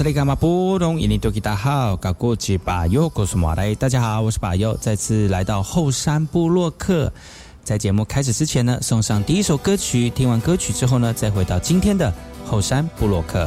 这里干嘛不懂？印尼多吉大好，搞过去把右告诉马来。大家好，我是把右，再次来到后山部落客。在节目开始之前呢，送上第一首歌曲。听完歌曲之后呢，再回到今天的后山部落客。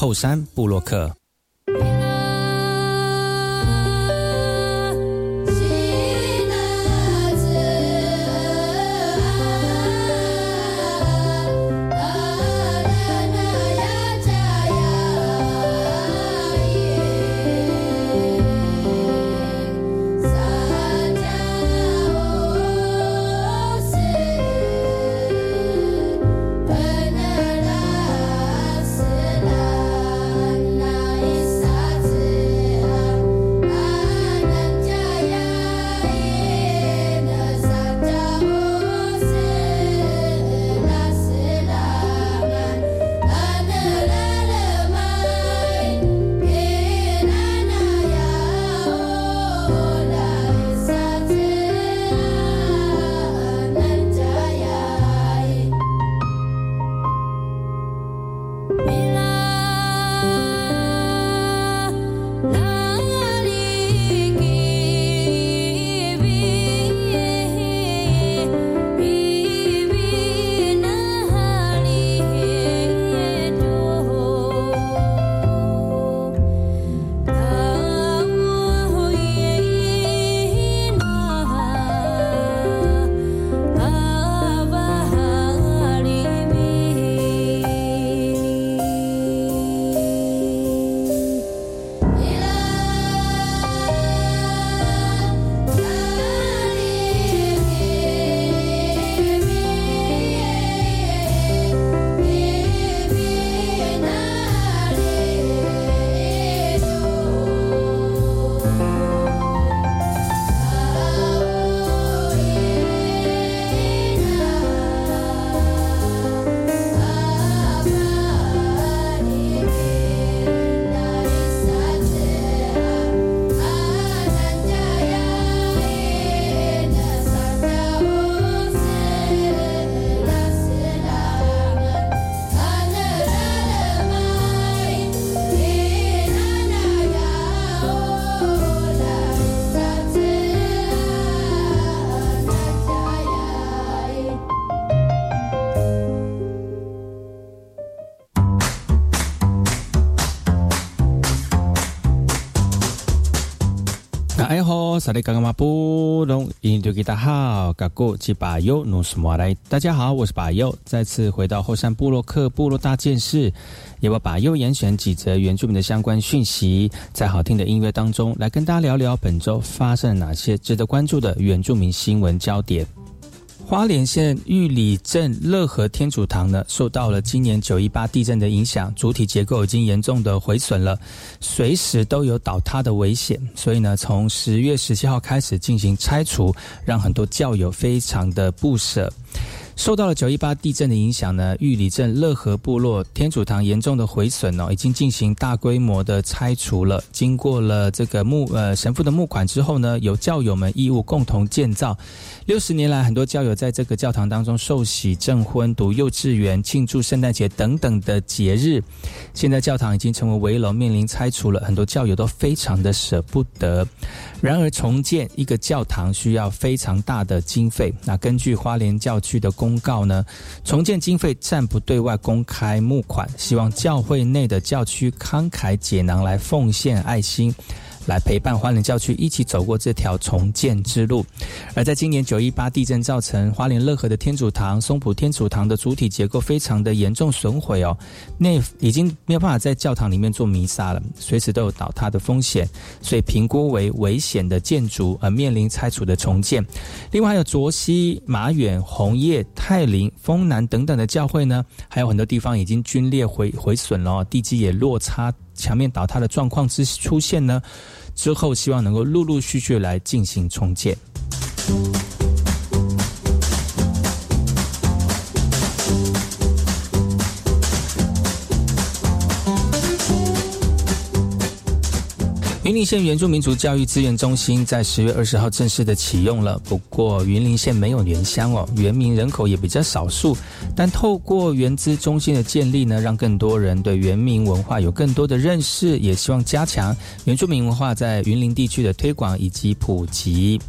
后山布洛克。萨利嘎嘎马布隆，印度吉达好，嘎古吉巴尤努斯马来。大家好，我是巴尤，再次回到后山部落克部落大件事，也把巴尤严选几则原住民的相关讯息，在好听的音乐当中，来跟大家聊聊本周发生了哪些值得关注的原住民新闻焦点。花莲县玉里镇乐和天主堂呢，受到了今年九一八地震的影响，主体结构已经严重的毁损了，随时都有倒塌的危险。所以呢，从十月十七号开始进行拆除，让很多教友非常的不舍。受到了九一八地震的影响呢，玉里镇乐和部落天主堂严重的毁损哦，已经进行大规模的拆除了。经过了这个募呃神父的募款之后呢，由教友们义务共同建造。六十年来，很多教友在这个教堂当中受洗、证婚、读幼稚园、庆祝圣诞节等等的节日。现在教堂已经成为围楼，面临拆除了，很多教友都非常的舍不得。然而，重建一个教堂需要非常大的经费。那根据花莲教区的公公告呢，重建经费暂不对外公开募款，希望教会内的教区慷慨解囊来奉献爱心。来陪伴花莲教区一起走过这条重建之路。而在今年九一八地震造成花莲乐和的天主堂、松浦天主堂的主体结构非常的严重损毁哦，那已经没有办法在教堂里面做弥撒了，随时都有倒塌的风险，所以评估为危险的建筑而面临拆除的重建。另外还有卓西、马远、红叶、泰林、丰南等等的教会呢，还有很多地方已经龟裂毁毁损了，地基也落差。墙面倒塌的状况之出现呢，之后希望能够陆陆续续来进行重建。云林县原住民族教育资源中心在十月二十号正式的启用了。不过，云林县没有原乡哦，原民人口也比较少数。但透过原资中心的建立呢，让更多人对原民文化有更多的认识，也希望加强原住民文化在云林地区的推广以及普及。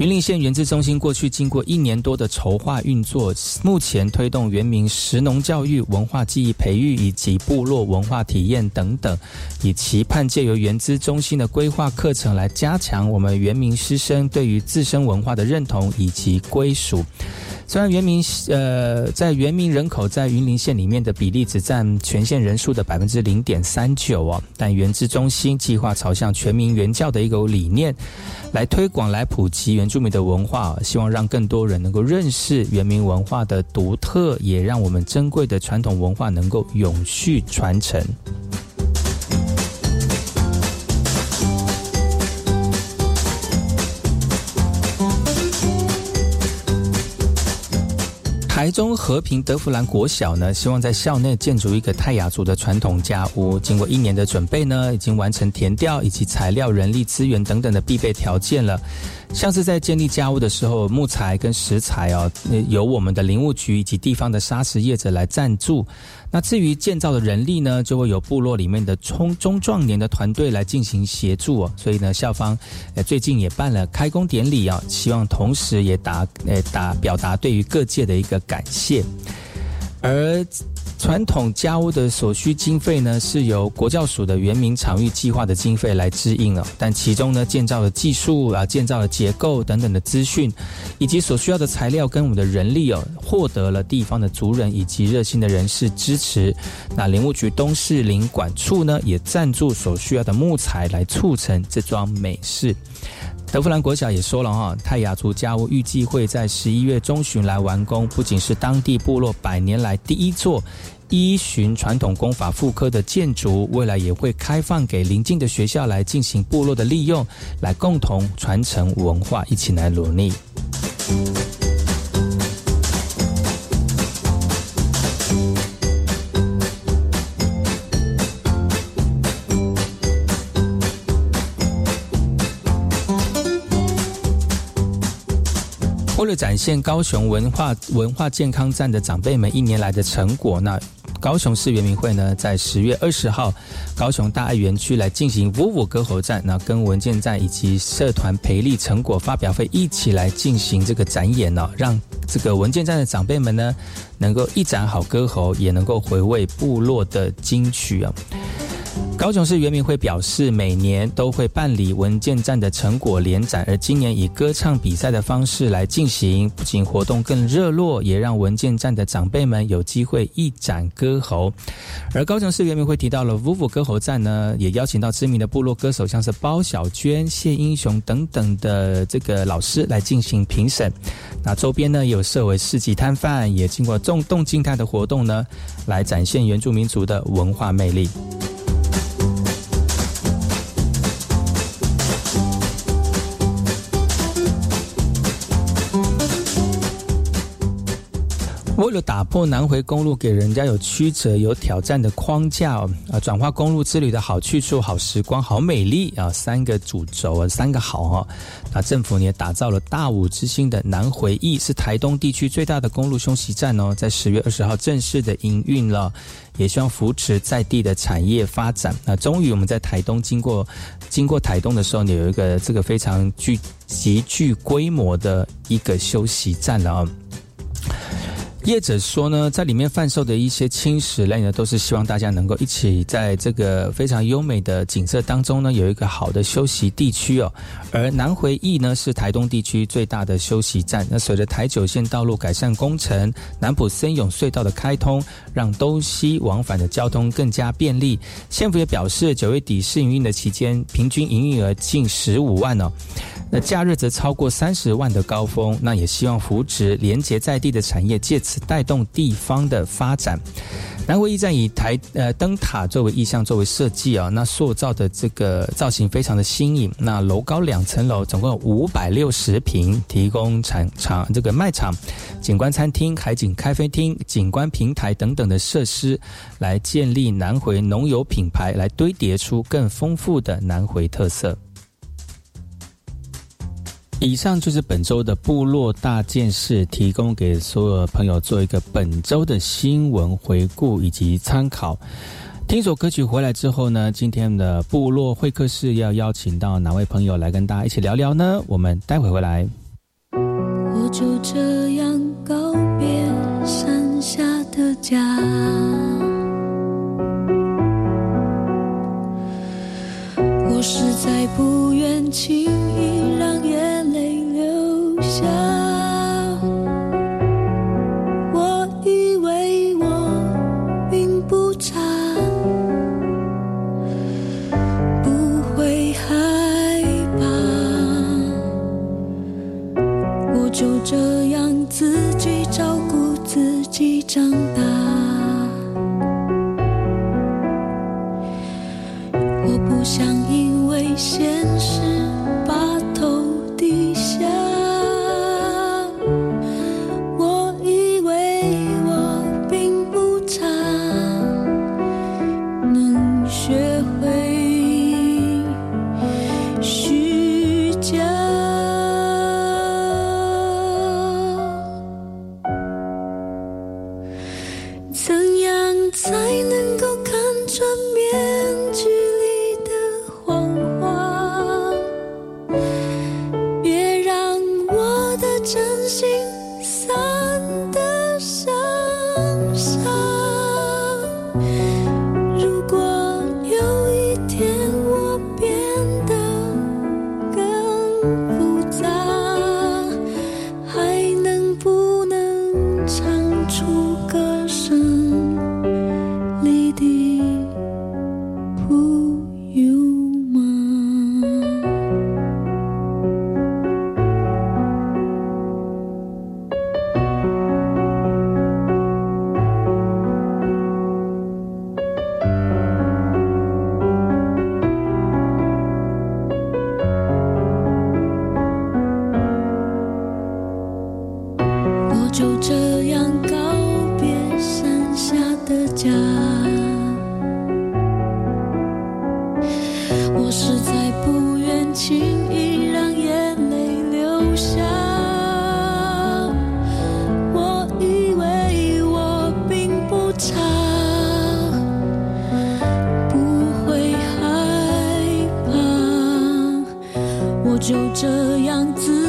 云林县原资中心过去经过一年多的筹划运作，目前推动原民食农教育、文化记忆培育以及部落文化体验等等，以期盼借由原资中心的规划课程来加强我们原民师生对于自身文化的认同以及归属。虽然原民呃在原民人口在云林县里面的比例只占全县人数的百分之零点三九哦，但原资中心计划朝向全民原教的一个理念。来推广、来普及原住民的文化，希望让更多人能够认识原民文化的独特，也让我们珍贵的传统文化能够永续传承。台中和平德福兰国小呢，希望在校内建筑一个泰雅族的传统家屋。经过一年的准备呢，已经完成填调以及材料、人力资源等等的必备条件了。像是在建立家屋的时候，木材跟石材哦，由我们的林务局以及地方的砂石业者来赞助。那至于建造的人力呢，就会有部落里面的中中壮年的团队来进行协助哦。所以呢，校方呃最近也办了开工典礼啊，希望同时也达呃达表达对于各界的一个感谢，而。传统家屋的所需经费呢，是由国教署的原民场域计划的经费来支应哦。但其中呢，建造的技术啊、建造的结构等等的资讯，以及所需要的材料跟我们的人力哦，获得了地方的族人以及热心的人士支持。那林务局东市林管处呢，也赞助所需要的木材来促成这桩美事。德弗兰国小也说了哈，泰雅族家屋预计会在十一月中旬来完工，不仅是当地部落百年来第一座依循传统功法复刻的建筑，未来也会开放给邻近的学校来进行部落的利用，来共同传承文化，一起来努力。为了展现高雄文化文化健康站的长辈们一年来的成果，那高雄市原民会呢，在十月二十号，高雄大爱园区来进行五五歌喉战，那跟文件站以及社团培力成果发表会一起来进行这个展演呢，让这个文件站的长辈们呢，能够一展好歌喉，也能够回味部落的金曲啊。高雄市原民会表示，每年都会办理文件站的成果联展，而今年以歌唱比赛的方式来进行，不仅活动更热络，也让文件站的长辈们有机会一展歌喉。而高雄市原民会提到了 VUVU 歌喉站呢，也邀请到知名的部落歌手，像是包小娟、谢英雄等等的这个老师来进行评审。那周边呢有设为市集摊贩，也经过重动静态的活动呢，来展现原住民族的文化魅力。为了打破南回公路给人家有曲折、有挑战的框架啊，转化公路之旅的好去处、好时光、好美丽啊，三个主轴啊，三个好哈。那政府也打造了大武之星的南回忆，是台东地区最大的公路休息站哦，在十月二十号正式的营运了，也希望扶持在地的产业发展。那终于我们在台东经过经过台东的时候，有一个这个非常具极具规模的一个休息站了啊。业者说呢，在里面贩售的一些轻食类呢，都是希望大家能够一起在这个非常优美的景色当中呢，有一个好的休息地区哦。而南回忆呢，是台东地区最大的休息站。那随着台九线道路改善工程、南浦森永隧道的开通，让东西往返的交通更加便利。县府也表示，九月底试营运的期间，平均营运额近十五万哦。那假日则超过三十万的高峰，那也希望扶植连接在地的产业，借此带动地方的发展。南回驿站以台呃灯塔作为意象作为设计啊，那塑造的这个造型非常的新颖。那楼高两层楼，总共五百六十平，提供场场这个卖场、景观餐厅、海景咖啡厅、景观平台等等的设施，来建立南回农友品牌，来堆叠出更丰富的南回特色。以上就是本周的部落大件事，提供给所有朋友做一个本周的新闻回顾以及参考。听首歌曲回来之后呢，今天的部落会客室要邀请到哪位朋友来跟大家一起聊聊呢？我们待会回来。我就这样告别山下的家，我实在不愿轻易让眼。我实在不愿轻易让眼泪流下。我以为我并不差不会害怕我就这样子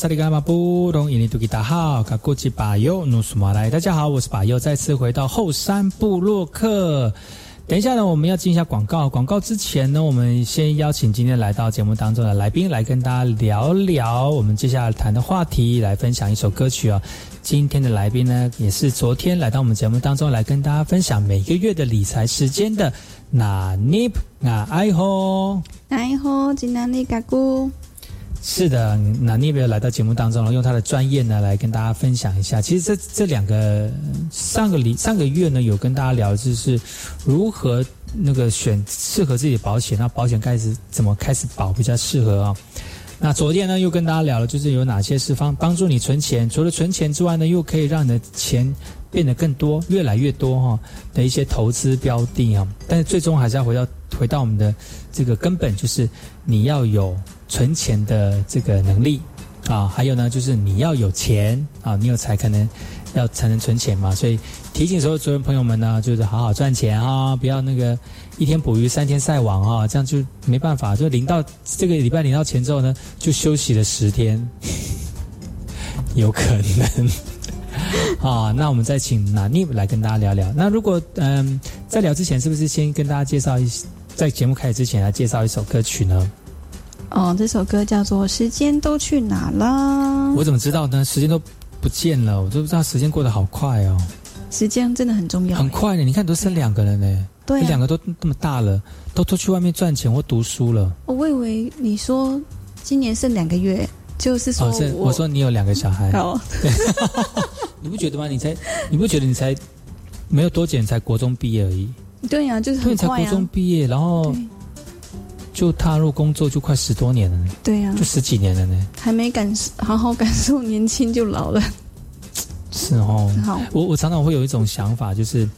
萨利嘎马布隆伊尼杜吉达好，卡古吉巴尤努苏马来，大家好，我是巴尤，再次回到后山部落客。等一下呢，我们要进一下广告。广告之前呢，我们先邀请今天来到节目当中的来宾来跟大家聊聊我们接下来谈的话题，来分享一首歌曲哦。今天的来宾呢，也是昨天来到我们节目当中来跟大家分享每个月的理财时间的那尼那爱吼，爱吼，今天你嘎咕。是的，那你也来到节目当中了，用他的专业呢来跟大家分享一下。其实这这两个上个礼上个月呢，有跟大家聊就是如何那个选适合自己的保险，那保险开始怎么开始保比较适合啊？那昨天呢又跟大家聊了，就是有哪些是方帮助你存钱，除了存钱之外呢，又可以让你的钱变得更多、越来越多哈的一些投资标的啊。但是最终还是要回到回到我们的这个根本，就是你要有。存钱的这个能力啊，还有呢，就是你要有钱啊，你有才可能要才能存钱嘛。所以提醒所有所有朋友们呢，就是好好赚钱啊，不要那个一天捕鱼三天晒网啊，这样就没办法。就领到这个礼拜领到钱之后呢，就休息了十天，有可能 啊。那我们再请拿尼来跟大家聊聊。那如果嗯，在聊之前，是不是先跟大家介绍一，在节目开始之前来介绍一首歌曲呢？哦，这首歌叫做《时间都去哪了》。我怎么知道呢？时间都不见了，我都不知道时间过得好快哦。时间真的很重要，很快的。你看，都生两个人呢，对，两个都那么大了，都都去外面赚钱或读书了。我以为你说今年剩两个月，就是说，我说你有两个小孩。哦，你不觉得吗？你才，你不觉得你才没有多久，你才国中毕业而已。对呀，就是很快啊。才国中毕业，然后。就踏入工作就快十多年了呢，对呀，就十几年了呢，还没感受好好感受年轻就老了，是哦。好，我我常常会有一种想法，就是，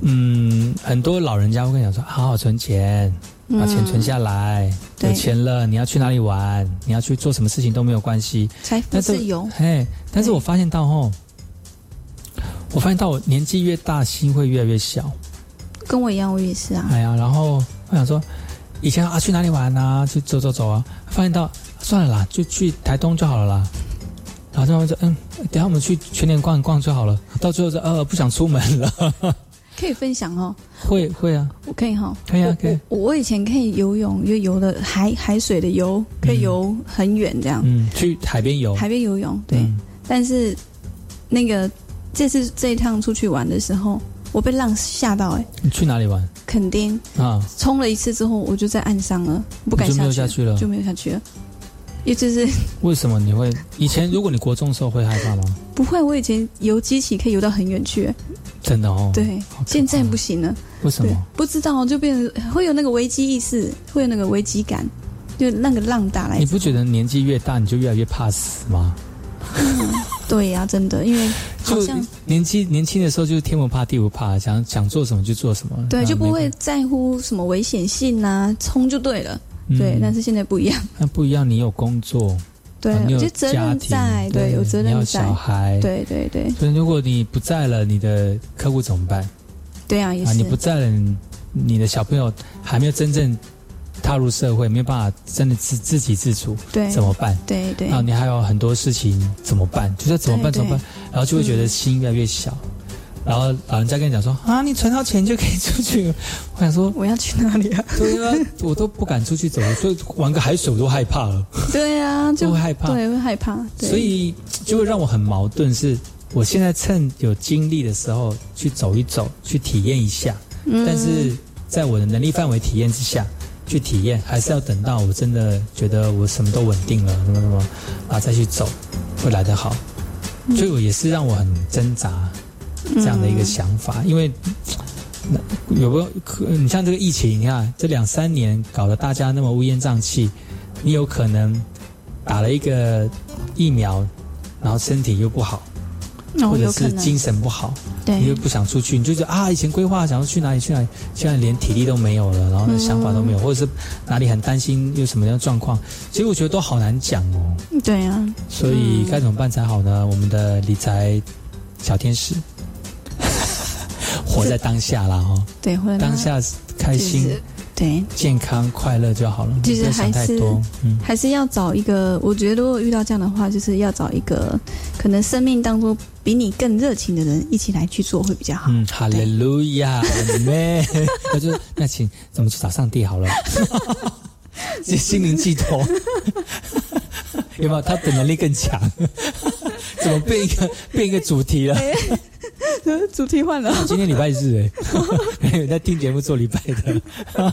嗯，很多老人家会跟你讲说，好好存钱，把钱存下来，有钱了你要去哪里玩，你要去做什么事情都没有关系，财富自由。嘿，但是我发现到吼，我发现到我年纪越大，心会越来越小。跟我一样，我也是啊。哎呀，然后我想说。以前啊，去哪里玩啊？去走走走啊！发现到算了啦，就去台东就好了啦。然后他们说：“嗯，等下我们去全年逛一逛就好了。”到最后说：“呃，不想出门了。”可以分享哦。会会啊，我可以哈。可以啊，可以。我以前可以游泳，就游的海海水的游，可以游很远这样。嗯，去海边游。海边游泳，对。但是那个这次这一趟出去玩的时候。我被浪吓到哎！你去哪里玩？垦丁啊！冲了一次之后，我就在岸上了，不敢下去了，就没有下去了。也就是 为什么你会以前如果你国中的时候会害怕吗？不会，我以前游机器可以游到很远去。真的哦。对，现在不行了。为什么？不知道，就变成会有那个危机意识，会有那个危机感，就那个浪打来。你不觉得年纪越大你就越来越怕死吗？对呀，真的，因为好像年轻年轻的时候就是天不怕地不怕，想想做什么就做什么，对，就不会在乎什么危险性啊，冲就对了，对。但是现在不一样，那不一样，你有工作，对，你有责任在，对，有责任在，小孩，对对对。所以如果你不在了，你的客户怎么办？对啊，也是。你不在了，你的小朋友还没有真正。踏入社会没有办法真的自自给自足，对，怎么办？对对。然后你还有很多事情怎么办？就是怎么办？怎么办？然后就会觉得心越来越小。然后老人家跟你讲说啊，你存到钱就可以出去。我想说我要去哪里啊？对啊，我都不敢出去走，所以玩个海水我都害怕了。对啊，就会害怕，对，会害怕。所以就会让我很矛盾，是我现在趁有精力的时候去走一走，去体验一下。嗯。但是在我的能力范围体验之下。去体验，还是要等到我真的觉得我什么都稳定了，什么什么，啊，再去走，会来得好。所以我也是让我很挣扎这样的一个想法，因为有个可，你像这个疫情，你看这两三年搞得大家那么乌烟瘴气，你有可能打了一个疫苗，然后身体又不好。或者是精神不好，你又不想出去，你就觉得啊，以前规划想要去哪里去哪里，现在连体力都没有了，然后想法都没有，或者是哪里很担心有什么样的状况，其实我觉得都好难讲哦。对啊，所以该怎么办才好呢？我们的理财小天使，活在当下啦，哈。对，当下开心，对，健康快乐就好了，其实还是太多。嗯，还是要找一个，我觉得如果遇到这样的话，就是要找一个可能生命当中比你更热情的人一起来去做会比较好。嗯，哈利路亚，那就那请咱们去找上帝好了，这 心灵寄托，有没有？他的能力更强，怎么变一个变一个主题了？主题换了，今天礼拜日哎，没有在听节目做礼拜的。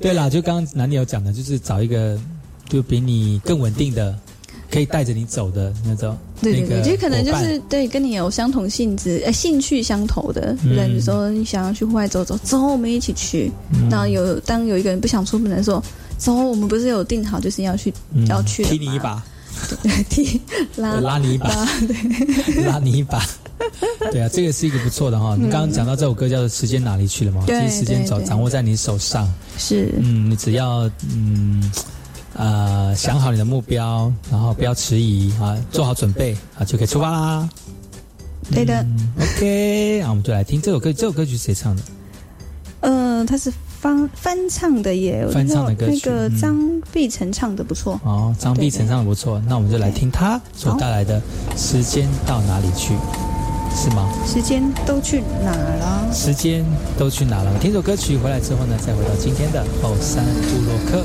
对啦，就刚刚南尼有讲的，就是找一个就比你更稳定的，可以带着你走的那种。对对对，那个就可能就是对跟你有相同性质、呃兴趣相投的人，嗯比如说你想要去户外走走，走，我们一起去。嗯然后有当有一个人不想出门的时候，走，我们不是有定好就是要去、嗯要去的踢你一把，对，踢拉 拉你一把，拉，对 拉你一把。对啊，这个是一个不错的哈。你刚刚讲到这首歌叫做《时间哪里去了》嘛，对其实时间掌掌握在你手上。是，嗯，你只要嗯呃想好你的目标，然后不要迟疑啊，做好准备啊，就可以出发啦。对的。嗯 OK，那我们就来听这首歌。这首歌曲是谁唱的？呃，它是翻翻唱的耶，翻唱的歌曲那个嗯张碧晨唱的不错。哦，张碧晨唱的不错，那我们就来听他所带来的《时间到哪里去》，是吗？时间都去哪了？时间都去哪了？听首歌曲回来之后呢，再回到今天的后山部落客。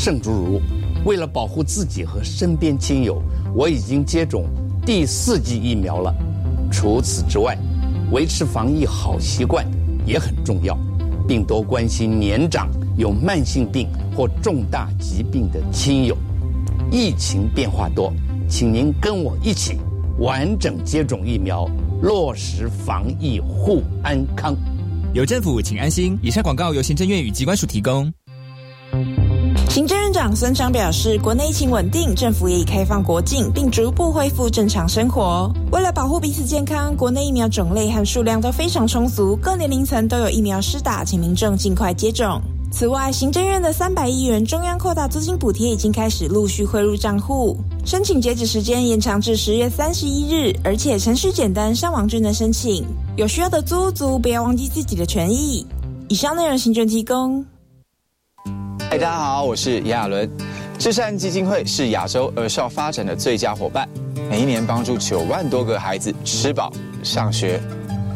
我是盛竹如，为了保护自己和身边亲友，我已经接种第四剂疫苗了。除此之外，维持防疫好习惯也很重要，并多关心年长、有慢性病或重大疾病的亲友。疫情变化多，请您跟我一起完整接种疫苗，落实防疫护安康。有政府，请安心。以上广告由行政院与机关署提供。长孙昌表示，国内疫情稳定，政府也已开放国境，并逐步恢复正常生活。为了保护彼此健康，国内疫苗种类和数量都非常充足，各年龄层都有疫苗施打，请民众尽快接种。此外，行政院的三百亿元中央扩大租金补贴已经开始陆续汇入账户，申请截止时间延长至十月三十一日，而且程序简单，上网就能申请。有需要的租屋族不要忘记自己的权益。以上内容行政提供。嗨，大家好，我是炎亚纶。至善基金会是亚洲儿少发展的最佳伙伴，每一年帮助九万多个孩子吃饱上学。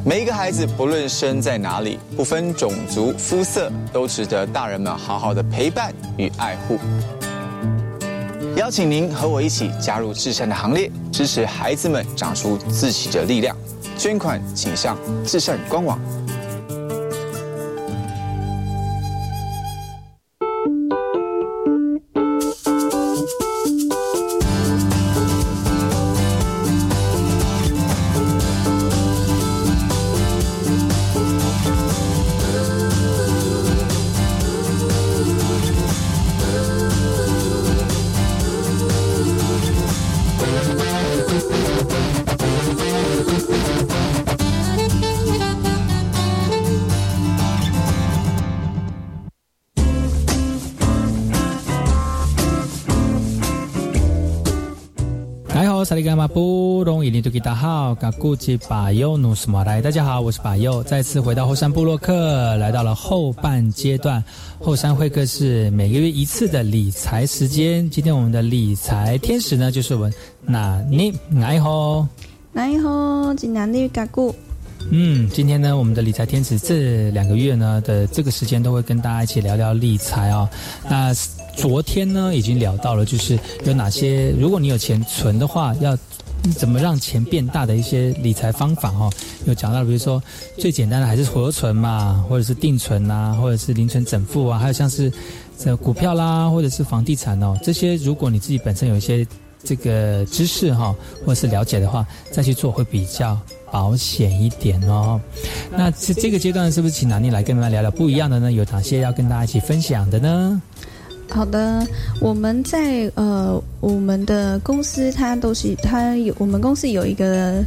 每一个孩子不论生在哪里，不分种族肤色，都值得大人们好好的陪伴与爱护。邀请您和我一起加入至善的行列，支持孩子们长出自己的力量。捐款请上至善官网。萨利伽马布隆伊尼图吉达好，嘎古吉巴尤努斯马来。大家好，我是巴尤，再次回到后山部落克，来到了后半阶段。后山会客是每个月一次的理财时间。今天我们的理财天使呢，就是我们那尼爱吼。然后济南的嘎固，嗯，今天呢，我们的理财天使这两个月呢的这个时间都会跟大家一起聊聊理财哦。那昨天呢已经聊到了，就是有哪些，如果你有钱存的话，要怎么让钱变大的一些理财方法哦，有讲到，比如说最简单的还是活存嘛，或者是定存啊，或者是零存整付啊，还有像是这股票啦，或者是房地产哦，这些如果你自己本身有一些这个知识哈，或者是了解的话，再去做会比较保险一点哦。那这这个阶段是不是请南妮来跟大家聊聊不一样的呢？有哪些要跟大家一起分享的呢？好的，我们在呃，我们的公司它都是它有，我们公司有一个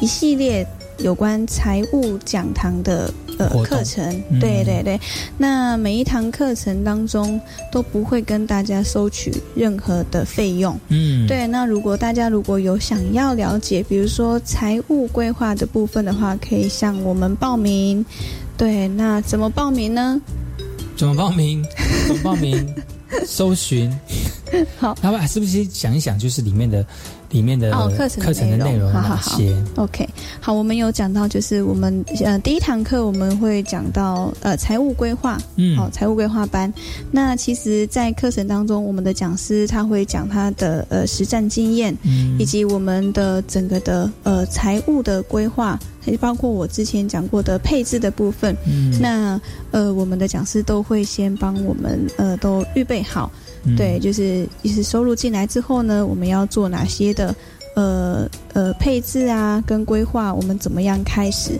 一系列有关财务讲堂的呃课程，对对对。那每一堂课程当中都不会跟大家收取任何的费用，嗯，对。那如果大家如果有想要了解，比如说财务规划的部分的话，可以向我们报名。对，那怎么报名呢？怎么报名？怎么报名？搜寻，好，那么是不是先想一想，就是里面的里面的课程课程的内容。哪些？OK，好，我们有讲到，就是我们呃第一堂课我们会讲到呃财务规划，嗯，好，财务规划班。那其实，在课程当中，我们的讲师他会讲他的呃实战经验，嗯，以及我们的整个的呃财务的规划。也包括我之前讲过的配置的部分，嗯，那呃，我们的讲师都会先帮我们呃都预备好，对，就是意思收入进来之后呢，我们要做哪些的呃呃配置啊，跟规划，我们怎么样开始，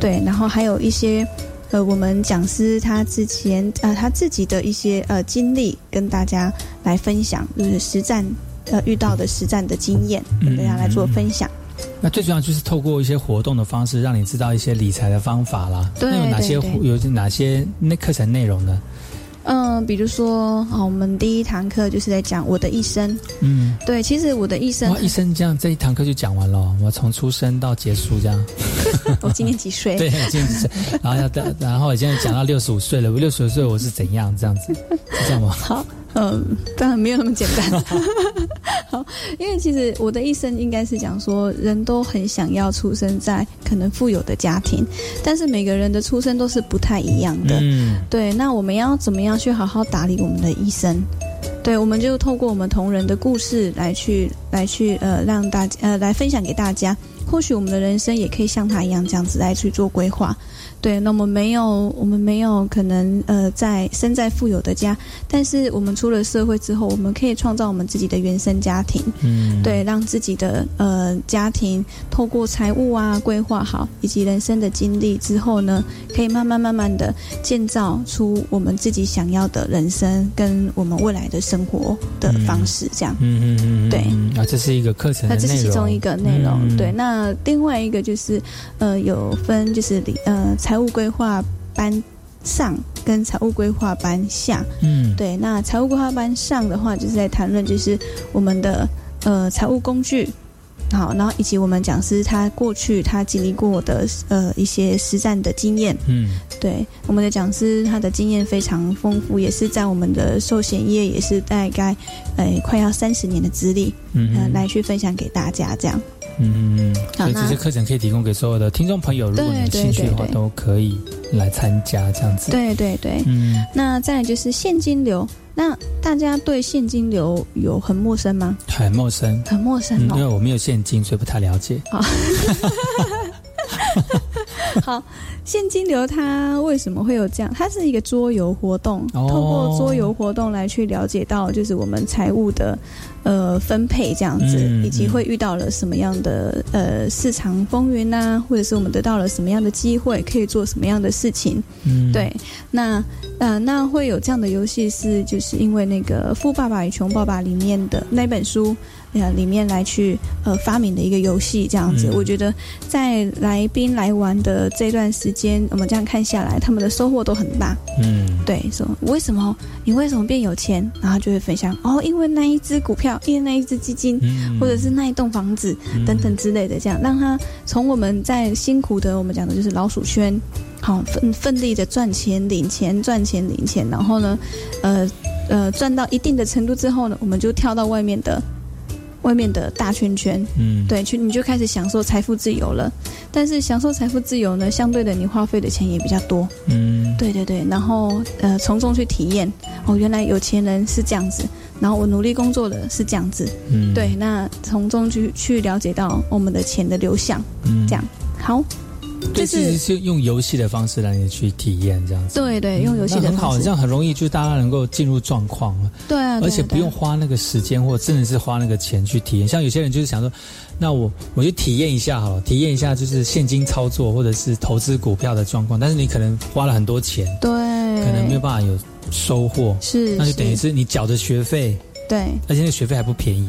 对，然后还有一些呃，我们讲师他之前啊他自己的一些呃经历跟大家来分享，就是实战呃遇到的实战的经验，跟大家来做分享。那最重要就是透过一些活动的方式，让你知道一些理财的方法啦。那有哪些有哪些那课程内容呢？嗯，比如说，啊，我们第一堂课就是在讲我的一生。嗯，对，其实我的一生，一生这样这一堂课就讲完了。我从出生到结束这样。我今年几岁？对，今年几岁？然后要等，然后已经讲到六十五岁了。我六十五岁我是怎样这样子？是这样吗？好。嗯，当然没有那么简单。好，因为其实我的一生应该是讲说，人都很想要出生在可能富有的家庭，但是每个人的出生都是不太一样的。嗯，对。那我们要怎么样去好好打理我们的一生？对，我们就透过我们同仁的故事来去来去呃，让大家呃来分享给大家。或许我们的人生也可以像他一样这样子来去做规划。对，那我们没有，我们没有可能呃，在身在富有的家，但是我们出了社会之后，我们可以创造我们自己的原生家庭，嗯，对，让自己的呃家庭透过财务啊规划好，以及人生的经历之后呢，可以慢慢慢慢的建造出我们自己想要的人生跟我们未来的生活的方式，这样，嗯嗯嗯，对，啊，这是一个课程，那这是其中一个内容，对，那另外一个就是呃有分就是理呃。财务规划班上跟财务规划班下，嗯，对，那财务规划班上的话，就是在谈论就是我们的呃财务工具，好，然后以及我们讲师他过去他经历过的呃一些实战的经验，嗯，对，我们的讲师他的经验非常丰富，也是在我们的寿险业也是大概呃快要三十年的资历，嗯，来去分享给大家这样。嗯，所以这些课程可以提供给所有的听众朋友，如果你有兴趣的话，都可以来参加这样子。对对对，嗯，那再就是现金流，那大家对现金流有很陌生吗？很陌生，很陌生，因为我没有现金，所以不太了解。好，现金流它为什么会有这样？它是一个桌游活动，透过桌游活动来去了解到，就是我们财务的。呃，分配这样子，以及会遇到了什么样的呃市场风云呐，或者是我们得到了什么样的机会，可以做什么样的事情？嗯，对，那呃，那会有这样的游戏是，就是因为那个《富爸爸与穷爸爸》里面的那本书。里面来去呃发明的一个游戏这样子，我觉得在来宾来玩的这段时间，我们这样看下来，他们的收获都很大。嗯，对，说为什么你为什么变有钱？然后就会分享哦，因为那一只股票，因为那一只基金，或者是那一栋房子等等之类的，这样让他从我们在辛苦的我们讲的就是老鼠圈，好奋奋力的赚钱领钱赚钱领钱，然后呢，呃呃赚到一定的程度之后呢，我们就跳到外面的。外面的大圈圈，嗯，对，去你就开始享受财富自由了。但是享受财富自由呢，相对的你花费的钱也比较多，嗯，对对对。然后呃，从中去体验，哦，原来有钱人是这样子，然后我努力工作的是这样子，嗯，对，那从中去去了解到我们的钱的流向，嗯。这样。好，对，就是其实是用游戏的方式让你去体验这样子。对对，用游戏的很好，这，样很容易，就大家能够进入状况了，对而且不用花那个时间，或真的是花那个钱去体验。像有些人就是想说，那我我就体验一下好了，体验一下就是现金操作或者是投资股票的状况，但是你可能花了很多钱，对，可能没有办法有收获，是，那就等于是你缴的学费，对。而且那个学费还不便宜，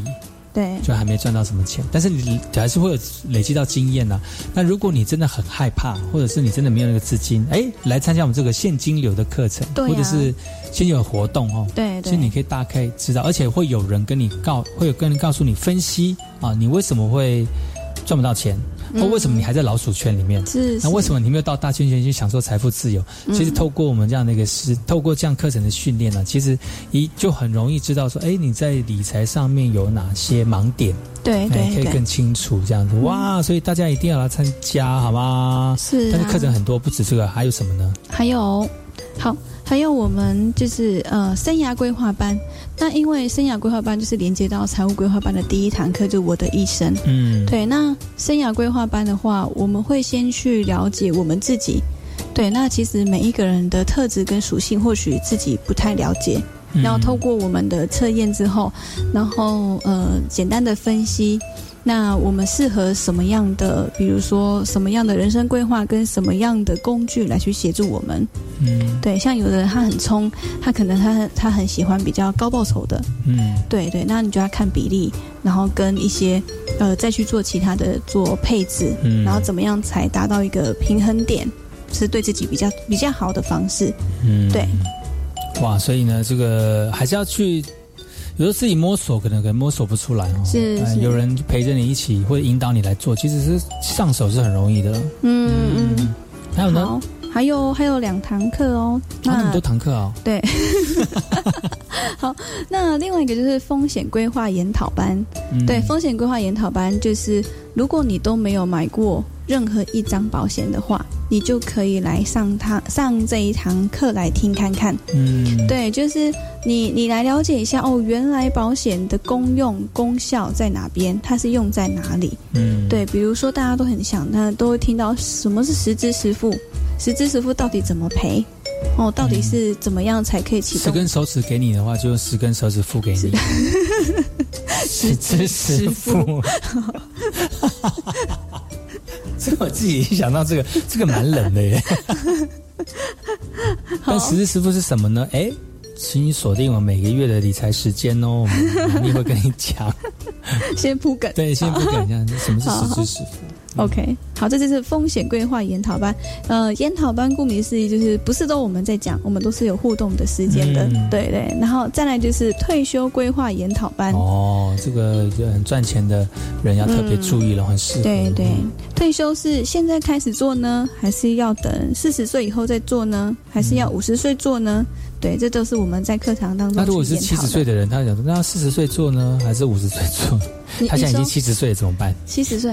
对。就还没赚到什么钱，但是你还是会有累积到经验呐、那如果你真的很害怕，或者是你真的没有那个资金，哎，来参加我们这个现金流的课程，对啊。或者是现金流活动哦，对对，其实你可以大概知道，而且会有人跟你告，会有跟人告诉你分析啊，你为什么会赚不到钱，或为什么你还在老鼠圈里面。嗯是，那为什么？你没有到大圈圈去享受财富自由？嗯其实透过我们这样的一个是，透过这样课程的训练呢，其实一就很容易知道说，哎，你在理财上面有哪些盲点，对可以更清楚这样子。哇，所以大家一定要来参加，好吗？是但是啊课程很多，不止这个，还有什么呢？还有，好，还有我们就是呃生涯规划班。那因为生涯规划班就是连接到财务规划班的第一堂课，就我的一生。嗯，对，那生涯规划班的话，我们会先去了解我们自己。对，那其实每一个人的特质跟属性，或许自己不太了解。嗯然后透过我们的测验之后，然后呃简单的分析，那我们适合什么样的，比如说什么样的人生规划跟什么样的工具来去协助我们。嗯对，像有的人他很冲，他可能他他很喜欢比较高报酬的，嗯对对，那你就要看比例，然后跟一些呃再去做其他的做配置，嗯然后怎么样才达到一个平衡点，是对自己比较比较好的方式。嗯对。哇，所以呢，这个还是要去，有时候自己摸索，可能可能摸索不出来哦。是有人陪着你一起，或者引导你来做，其实是上手是很容易的。嗯嗯，还有呢？还有还有两堂课哦。啊，那么多堂课哦、对，好，那另外一个就是风险规划研讨班。嗯对，风险规划研讨班就是，如果你都没有买过任何一张保险的话，你就可以来上它上这一堂课来听看看。嗯，对，就是你你来了解一下哦，原来保险的功用功效在哪边，它是用在哪里？嗯，对，比如说大家都很想，那都会听到什么是实支实付，实支实付到底怎么赔？哦，到底是怎么样才可以启动？十根手指给你的话，就用十根手指付给你。十 支十付。这我自己一想到这个，这个蛮冷的耶。但实支实付是什么呢？哎，请你锁定我每个月的理财时间哦，我们马力会跟你讲。先铺梗，对，先铺梗一下什么是实支实付。OK，好，这就是风险规划研讨班。呃，研讨班顾名思义就是不是都我们在讲，我们都是有互动的时间的，嗯对对。然后再来就是退休规划研讨班。哦，这个就很赚钱的人要特别注意了，很适合。对对，退休是现在开始做呢，还是要等四十岁以后再做呢？还是要五十岁做呢？对，这都是我们在课堂当中那如果是七十岁的人，他讲说，那四十岁做呢，还是五十岁做？他现在已经七十岁了，怎么办？七十岁，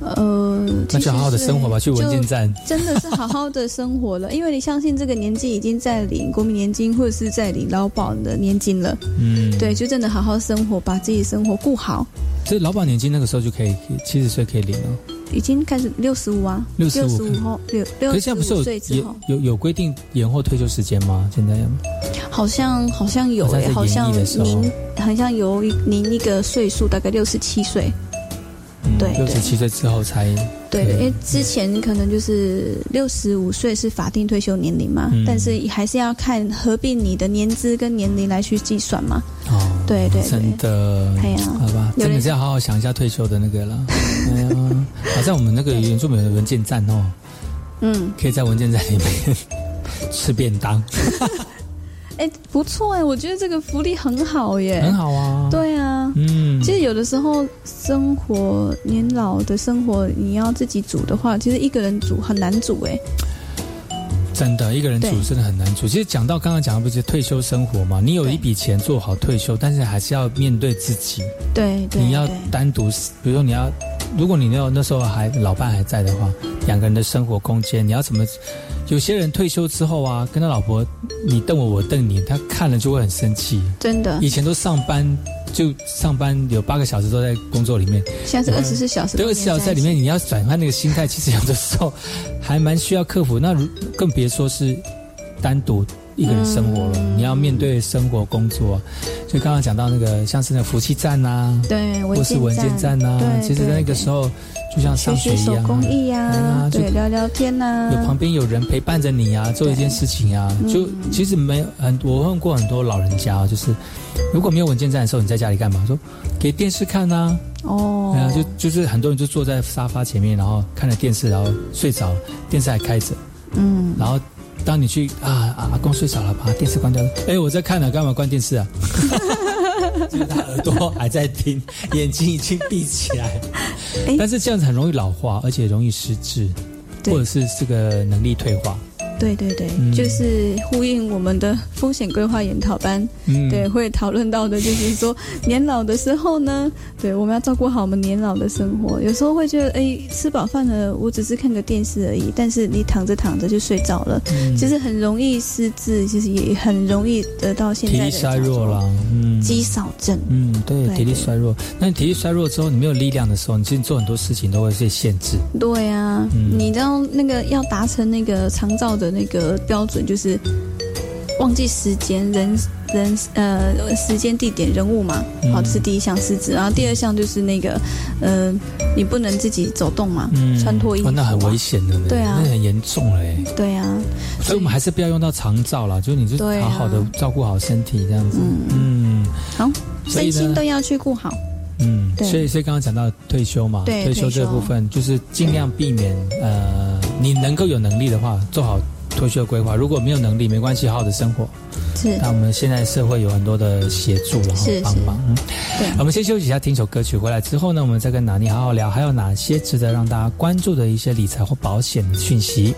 呃，那就好好的生活吧，去文件站。真的是好好的生活了，因为你相信这个年纪已经在领国民年金或者是在领劳保的年金了，嗯，对，就真的好好生活，把自己生活顾好。所以劳保年金那个时候就可以，七十岁可以领了。已经开始六十五啊，65十五后六六可是现在不是有十五岁之后，有有规定延后退休时间吗？现在好像好像有诶、好像您好像有您一个岁数大概六十七岁，对嗯六十七岁之后才对对，因为之前可能就是六十五岁是法定退休年龄嘛，嗯。但是还是要看合并你的年资跟年龄来去计算嘛。哦，对对对。真的，哎呀。好吧，真的是要好好想一下退休的那个了。哎呀，好在我们那个原住民的文件站哦，嗯，可以在文件站里面吃便当，哎，不错哎，我觉得这个福利很好耶，很。好啊。对啊，嗯，其实有的时候生活年老的生活，你要自己煮的话，其实一个人煮很难煮哎。真的，一个人煮真的很难煮。其实讲到刚刚讲的不是退休生活嘛？你有一笔钱做好退休，但是还是要面对自己，对对，你要对单独，比如说你要如果你那那时候还老伴还在的话，两个人的生活空间，你要怎么？有些人退休之后啊，跟他老婆你瞪我我瞪你，他看了就会很生气。真的，以前都上班就上班有八个小时都在工作里面，现在是二十四小时。二十四小时在里面，你要转换那个心态，其实有的时候还蛮需要克服。那如更别说是单独。一个人生活了，你要面对生活、工作，所以刚刚讲到那个，像是那福气站呐，对，或是文件站呐，其实那个时候就像上学一样，手工艺呀，对，聊聊天呐，有旁边有人陪伴着你啊，做一件事情啊，就其实没有很，我问过很多老人家，就是如果没有文件站的时候，你在家里干嘛？说给电视看呐，哦，对啊，就就是很多人就坐在沙发前面，然后看着电视，然后睡着，电视还开着，嗯，然后。当你去啊啊，阿公睡着了，把电视关掉了。哎，我在看呢，干嘛关电视啊？就是他耳朵还在听，眼睛已经闭起来。但是这样子很容易老化，而且容易失智，或者是这个能力退化。对对对，就是呼应我们的风险规划研讨班，对，会讨论到的就是说，年老的时候呢，对，我们要照顾好我们年老的生活。有时候会觉得，哎，吃饱饭了，我只是看个电视而已，但是你躺着躺着就睡着了，其实很容易失智，其实也很容易得到现在体力衰弱了，嗯，肌少症，嗯，对，体力衰弱。那你体力衰弱之后，你没有力量的时候，你其实做很多事情都会被限制。对啊，你知道那个要达成那个长照的。的那个标准就是忘记时间、人、人呃时间、地点、人物嘛。好，这是第一项失职。然后第二项就是那个，呃，你不能自己走动嘛，穿脱衣服。那很危险的，对啊，那很严重嘞。对啊，所以我们还是不要用到长照了，就是你就好好的照顾好身体这样子。嗯，好，身心都要去顾好。嗯，所以所以刚刚讲到退休嘛，退休这部分就是尽量避免呃，你能够有能力的话，做好。退休规划，如果没有能力，没关系，好好的生活。是，那我们现在社会有很多的协助，然后帮忙。对，我们先休息一下，听首歌曲。回来之后呢，我们再跟娜妮好好聊，还有哪些值得让大家关注的一些理财或保险的讯息。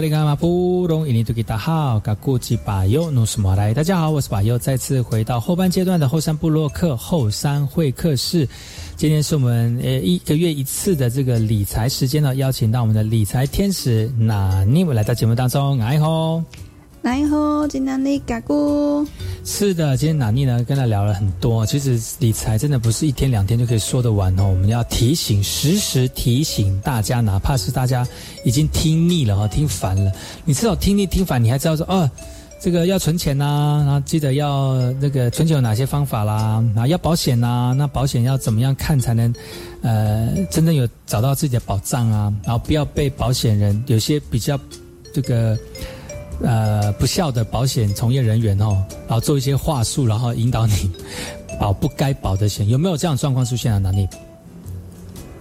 大家好，噶古吉巴尤努斯马来。大家好，我是巴尤，再次回到后半阶段的后山布洛克后山会客室。今天是我们呃一个月一次的这个理财时间呢，邀请到我们的理财天使纳尼姆来到节目当中，哎吼。来好，今天的嘎咕。是的，今天娜妮呢跟他聊了很多。其实理财真的不是一天两天就可以说得完哦。我们要提醒，时时提醒大家，哪怕是大家已经听腻了哈，听烦了，你至少听腻听烦，你还知道说哦，这个要存钱呐，然后记得要那个存钱有哪些方法啦，啊，要保险呐，那保险要怎么样看才能呃真正有找到自己的保障啊？然后不要被保险人有些比较这个。呃，不孝的保险从业人员哦，然后做一些话术，然后引导你保不该保的险，有没有这样状况出现啊？哪里？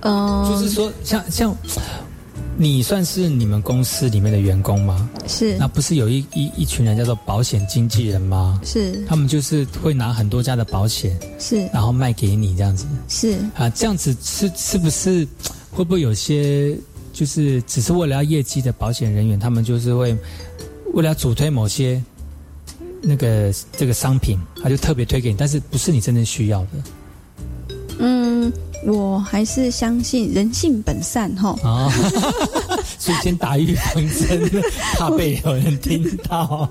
嗯，就是说，像像你算是你们公司里面的员工吗？是。那不是有一一一群人叫做保险经纪人吗？是。他们就是会拿很多家的保险，是，然后卖给你这样子。是。啊，这样子是是不是会不会有些就是只是为了要业绩的保险人员，他们就是会。为了主推某些那个这个商品，他就特别推给你，但是不是你真正需要的。嗯，我还是相信人性本善哈。啊，所以先打预防针，怕被有人听到。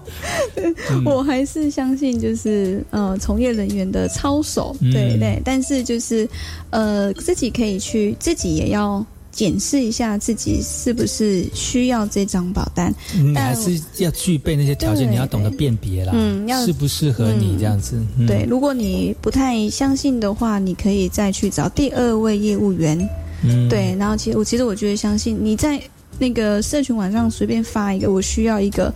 我还是相信，就是呃，从业人员的操守，对对。但是就是呃，自己可以去，自己也要检视一下自己是不是需要这张保单。你还是要具备那些条件，你要懂得辨别啦，嗯，要适不适合你这样子。对，如果你不太相信的话，你可以再去找第二位业务员。嗯，对。然后其实我其实我觉得相信你在那个社群网上随便发一个，我需要一个。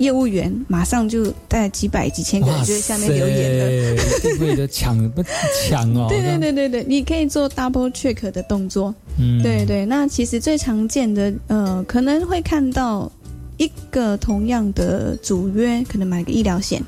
业务员马上就带几百几千个人就在下面留言了，为了抢不抢哦？对对对对对，你可以做 double check 的动作。嗯，对对。那其实最常见的呃，可能会看到一个同样的主约，可能买个医疗险，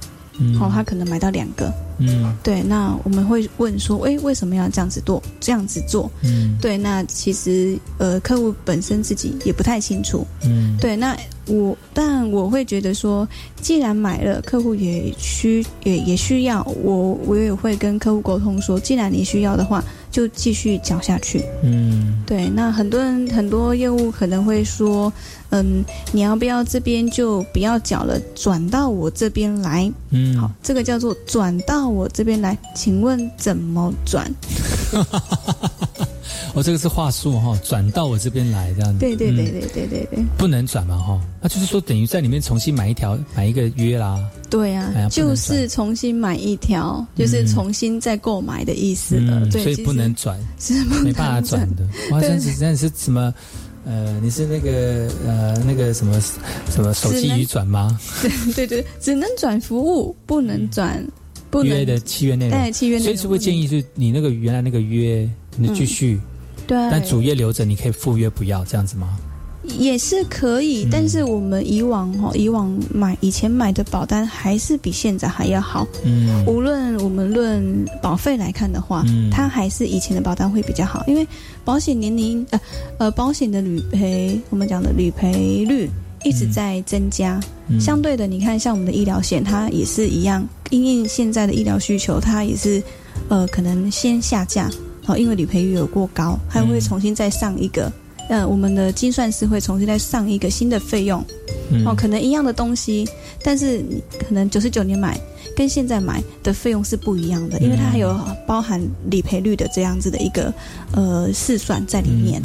哦，他可能买到两个。嗯，对。那我们会问说，哎，为什么要这样子做？这样子做？嗯，对。那其实呃，客户本身自己也不太清楚。嗯，对。那我但我会觉得说，既然买了，客户也需也也需要，我我也会跟客户沟通说，既然你需要的话，就继续缴下去。嗯，对。那很多人很多业务可能会说，嗯，你要不要这边就不要缴了，转到我这边来？嗯，好，这个叫做转到我这边来，请问怎么转？我这个是话术哈，转到我这边来这样子。对对对对对对对，不能转嘛哈，那就是说等于在里面重新买一条买一个约啦。对啊，就是重新买一条，就是重新再购买的意思了。对，所以不能转，是没办法转的。哇，这样子这样是什么？呃，你是那个呃那个什么什么手机语转吗？对对对，只能转服务，不能转约的契约内容。哎，契约内容。所以是不是建议是你那个原来那个约，你继续。对，但主页留着，你可以赴约不要这样子吗？也是可以，但是我们以往哈，以往买以前买的保单还是比现在还要好。嗯，无论我们论保费来看的话，它还是以前的保单会比较好，因为保险年龄呃呃，保险的理赔，我们讲的理赔率一直在增加。相对的，你看像我们的医疗险，它也是一样，因应现在的医疗需求，它也是呃可能先下架。哦，因为理赔率有过高，还会重新再上一个，呃，我们的精算师会重新再上一个新的费用。哦，可能一样的东西，但是你可能九十九年买跟现在买的费用是不一样的，因为它还有包含理赔率的这样子的一个呃试算在里面。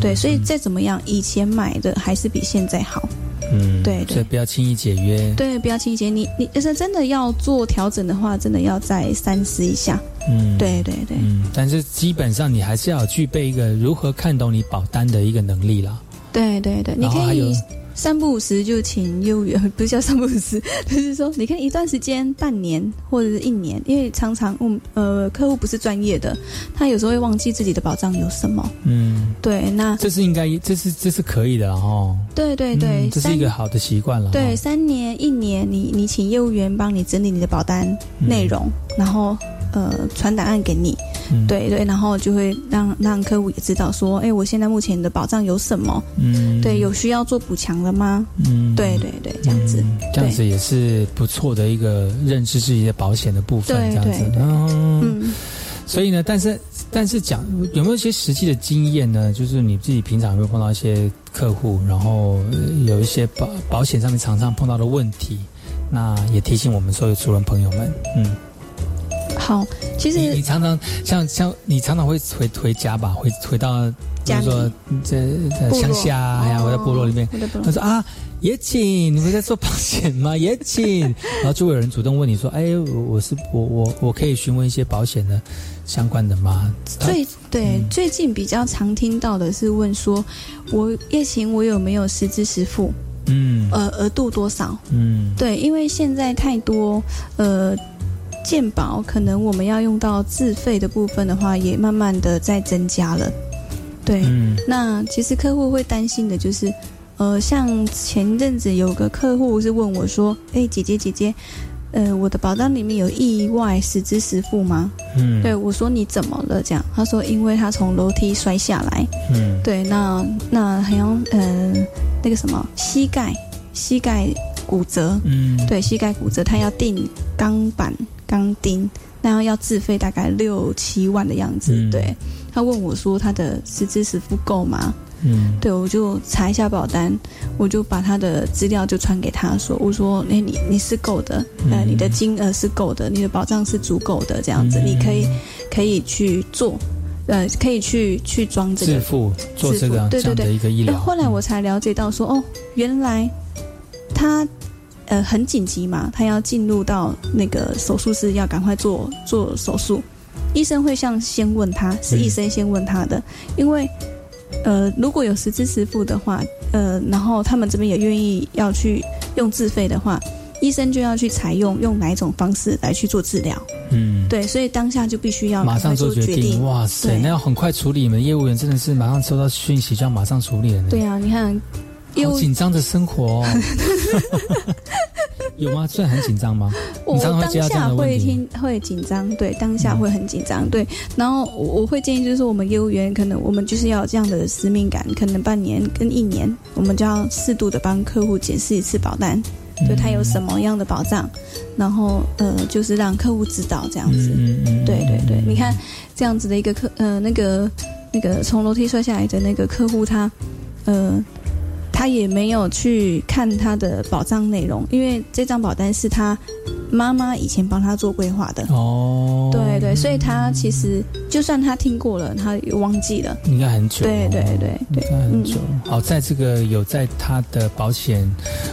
对，所以再怎么样，以前买的还是比现在好。嗯，对对，所以不要轻易解约。对，不要轻易解。你你真的要做调整的话，真的要再三思一下。嗯，对对对。嗯，但是基本上你还是要具备一个如何看懂你保单的一个能力啦。对对对，你可以。三不五时就请业务员，不是叫三不五时，就是说，你看一段时间，半年或者是一年，因为常常，嗯呃，客户不是专业的，他有时候会忘记自己的保障有什么。嗯，对，那这是应该，这是这是可以的哦。对对对，这是一个好的习惯了。对，三年一年，你你请业务员帮你整理你的保单内容，然后。呃，传答案给你，对对，然后就会让让客户也知道说，哎，我现在目前的保障有什么？嗯，对，有需要做补强了吗？嗯，对对对，这样子，这样子也是不错的一个认识自己的保险的部分，这样子。嗯，所以呢，但是但是讲有没有一些实际的经验呢？就是你自己平常会碰到一些客户，然后有一些保保险上面常常碰到的问题，那也提醒我们所有主人朋友们，嗯。好，其实你你常常像像你常常会回回家吧，回回到比如说在乡下，还有我在部落里面，他说啊，也请你们在做保险吗？也请，然后就会有人主动问你说，哎，我我是我我我可以询问一些保险的相关的吗？最对最近比较常听到的是问说，我夜行我有没有实支实付？嗯，呃，额度多少？嗯，对，因为现在太多呃。健保可能我们要用到自费的部分的话，也慢慢的在增加了。对，那其实客户会担心的就是，呃，像前阵子有个客户是问我说：“哎，姐姐姐姐，呃，我的保单里面有意外实支实付吗？”嗯，对我说：“你怎么了？”这样，他说：“因为他从楼梯摔下来。”嗯，对，那那好像呃那个什么膝盖膝盖骨折。嗯，对，膝盖骨折，他要定钢板。钢钉那样要自费大概六七万的样子。嗯对他问我说他的实支实付够吗？嗯，对，我就查一下保单，我就把他的资料就传给他说，我说，哎、你你是够的，呃，嗯你的金额是够的，你的保障是足够的，这样子，你可以可以去做，呃，可以去去装这个自付做这个对对对的一个医疗。哎后来我才了解到说，哦，原来他呃很紧急嘛，他要进入到那个手术室，要赶快做做手术。医生会像先问他，是医生先问他的，因为呃如果有实支实付的话，呃，然后他们这边也愿意要去用自费的话。医生就要去采用用哪一种方式来去做治疗，嗯，对，所以当下就必须要马上做决定。哇塞，那要很快处理。你们业务员真的是马上收到讯息就要马上处理了呢。对啊，你看，好紧张的生活、哦，有吗？算很紧张吗？我当下会。听会紧张，对，当下会很紧张，对。然后我我会建议，就是说我们业务员可能我们就是要有这样的使命感，可能半年跟一年，我们就要适度的帮客户检视一次保单，就他有什么样的保障，然后呃，就是让客户知道这样子。对对对，你看这样子的一个客呃那个那个从楼梯摔下来的那个客户他，呃他也没有去看他的保障内容，因为这张保单是他妈妈以前帮他做规划的。哦，对对，所以他其实就算他听过了，他也忘记了。应该很久哦，对对对对应该很久。好，在这个有在他的保险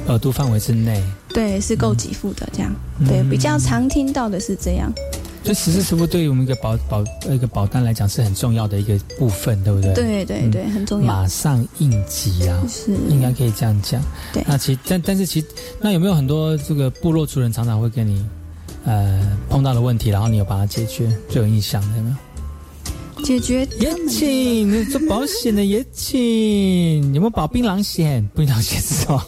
额度范围之内，对，是够给付的这样。嗯对，比较常听到的是这样。就实时实付对于我们一个保保一个保单来讲是很重要的一个部分，对不对？对对对，很重要。马上应急啊，是应该可以这样讲。对那其但但是其那有没有很多这个部落族人常常会跟你呃碰到的问题，然后你有把它解决，最有印象的有没有？解决也请你做保险的也请，有没有保槟榔险？槟榔险是什么？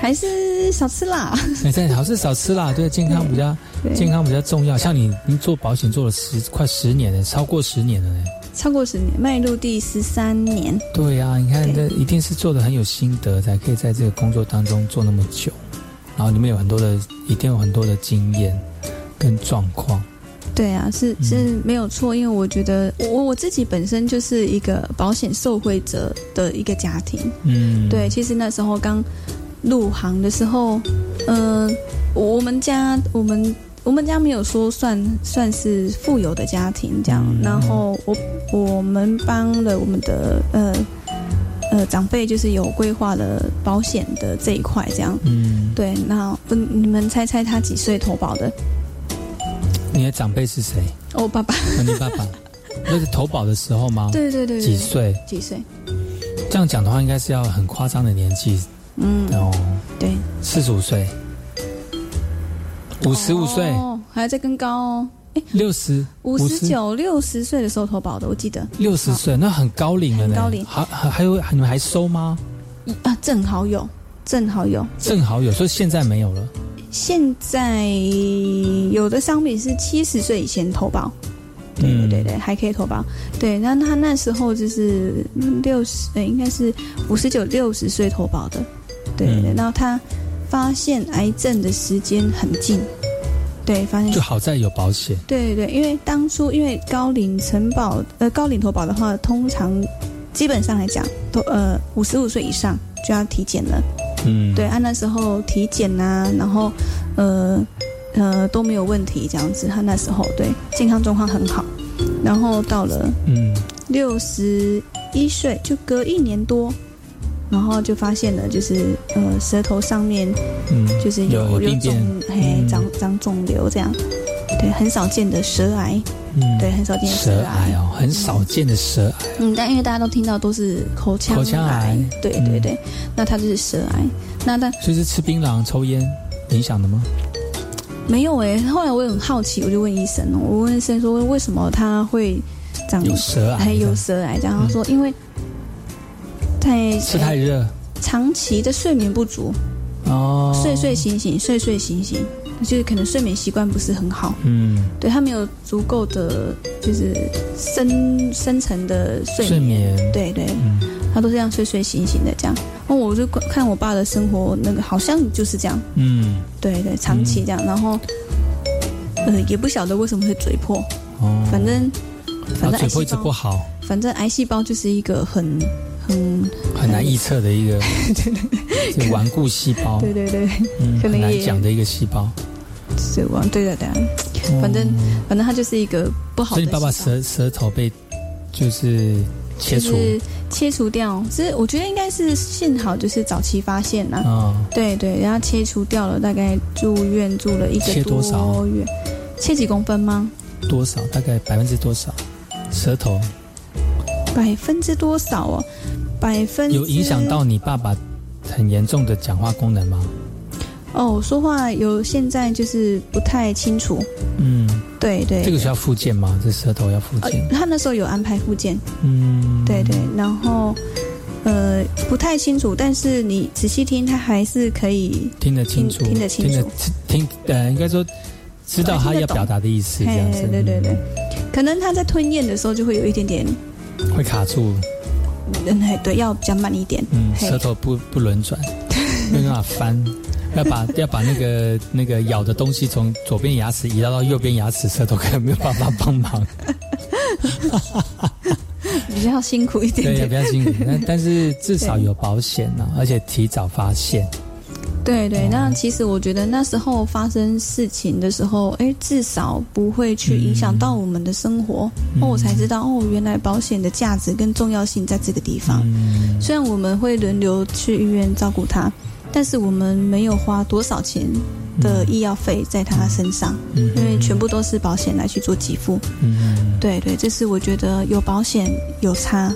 还是少吃辣。哎，在好是少吃啦，对健康比较健康比较重要。像你，你做保险做了十快十年了，超过十年了呢。超过十年，迈入第十三年。对呀、你看这一定是做的很有心得，才可以在这个工作当中做那么久。然后里面有很多的，一定有很多的经验跟状况。对啊，是是没有错，因为我觉得我我自己本身就是一个保险受惠者的一个家庭。嗯，对，其实那时候刚入行的时候，呃，我们家我们我们家没有说算算是富有的家庭这样，然后我我们帮了我们的呃呃长辈，就是有规划了保险的这一块这样。嗯，对，那不你们猜猜他几岁投保的？你的长辈是谁？哦，爸爸。哦你爸爸？那是投保的时候吗？对对对对几岁？几岁？这样讲的话，应该是要很夸张的年纪嗯，哦，对，四十五岁，五十五岁，哦，还要再更高哦。六十，五十九、六十岁的时候投保的，我记得。六十岁，那很高龄了呢。高龄还还还有你们还收吗？啊，正好有，正好有。正好有，所以现在没有了。现在有的商品是七十岁以前投保，对对对对，还可以投保。对，那他那时候就是六十，呃，应该是五十九、六十岁投保的。对对对，然后他发现癌症的时间很近，对，发现就好在有保险。对对对，因为当初因为高龄承保呃高龄投保的话，通常基本上来讲都呃五十五岁以上就要体检了。嗯，对，按、那时候体检呐、然后呃呃都没有问题这样子。他那时候对健康状况很好，然后到了嗯六十一岁，就隔一年多。然后就发现了，就是呃，舌头上面，嗯，就是有有肿，嘿，长长肿瘤这样，对，很少见的舌癌，嗯，对，很少见的舌癌。哦，很少见的舌癌。嗯，但因为大家都听到都是口腔口腔癌。嗯对对对，那它就是舌癌。那但所以是吃槟榔、抽烟影响的吗？没有哎、后来我也很好奇，我就问医生哦，我问医生说为什么他会长有舌癌还有舌癌？这样。他说因为太吃太热。长期的睡眠不足，哦，睡睡醒醒，睡睡醒醒，就是可能睡眠习惯不是很好。嗯，对他没有足够的就是深深层的睡睡眠。对对，嗯。他都是这样睡睡醒醒的这样。那我就看我爸的生活，那个好像就是这样，嗯，对对，长期这样。然后呃，也不晓得为什么会嘴破。哦，反正反正嘴破一直不好。反正癌细胞就是一个很很很难预测的一个 顽固细胞。对对对，很难讲的一个细胞。死亡，对的对的，反正反正它就是一个不好。所以你爸爸舌舌头被就是切除，切除掉。其实我觉得应该是幸好就是早期发现呐。哦，对对，然后切除掉了，大概住院住了一个多月。切几公分吗？多少？大概百分之多少？舌头？百分之多少哦？百分有影响到你爸爸很严重的讲话功能吗？哦，说话有现在就是不太清楚。嗯，对对。这个需要复健吗？这舌头要复健？他那时候有安排复健。嗯，对对。然后，呃，不太清楚，但是你仔细听，他还是可以听得清楚，听得清楚，听呃，应该说知道他要表达的意思这样子。对对对。可能他在吞咽的时候就会有一点点会卡住。嗯，对，要比较慢一点。嗯，舌头不不轮转，没办法翻。要把要把那个那个咬的东西从左边牙齿移到到右边牙齿，舌头可能没有办法帮忙，比较辛苦一点。对，比较辛苦。但但是至少 有保险呢，而且提早发现。对对，那其实我觉得那时候发生事情的时候，哎，至少不会去影响到我们的生活。哦，我才知道哦，原来保险的价值跟重要性在这个地方。虽然我们会轮流去医院照顾他。但是我们没有花多少钱的医药费在他身上，因为全部都是保险来去做给付。嗯，对对，这是我觉得有保险有差。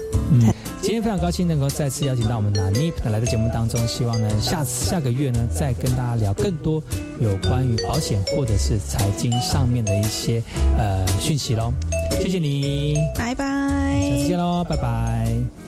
今天非常高兴能够再次邀请到我们的 Nip 来到节目当中，希望呢下次下个月呢再跟大家聊更多有关于保险或者是财经上面的一些呃讯息喽。谢谢你，拜拜，下次见喽，拜拜。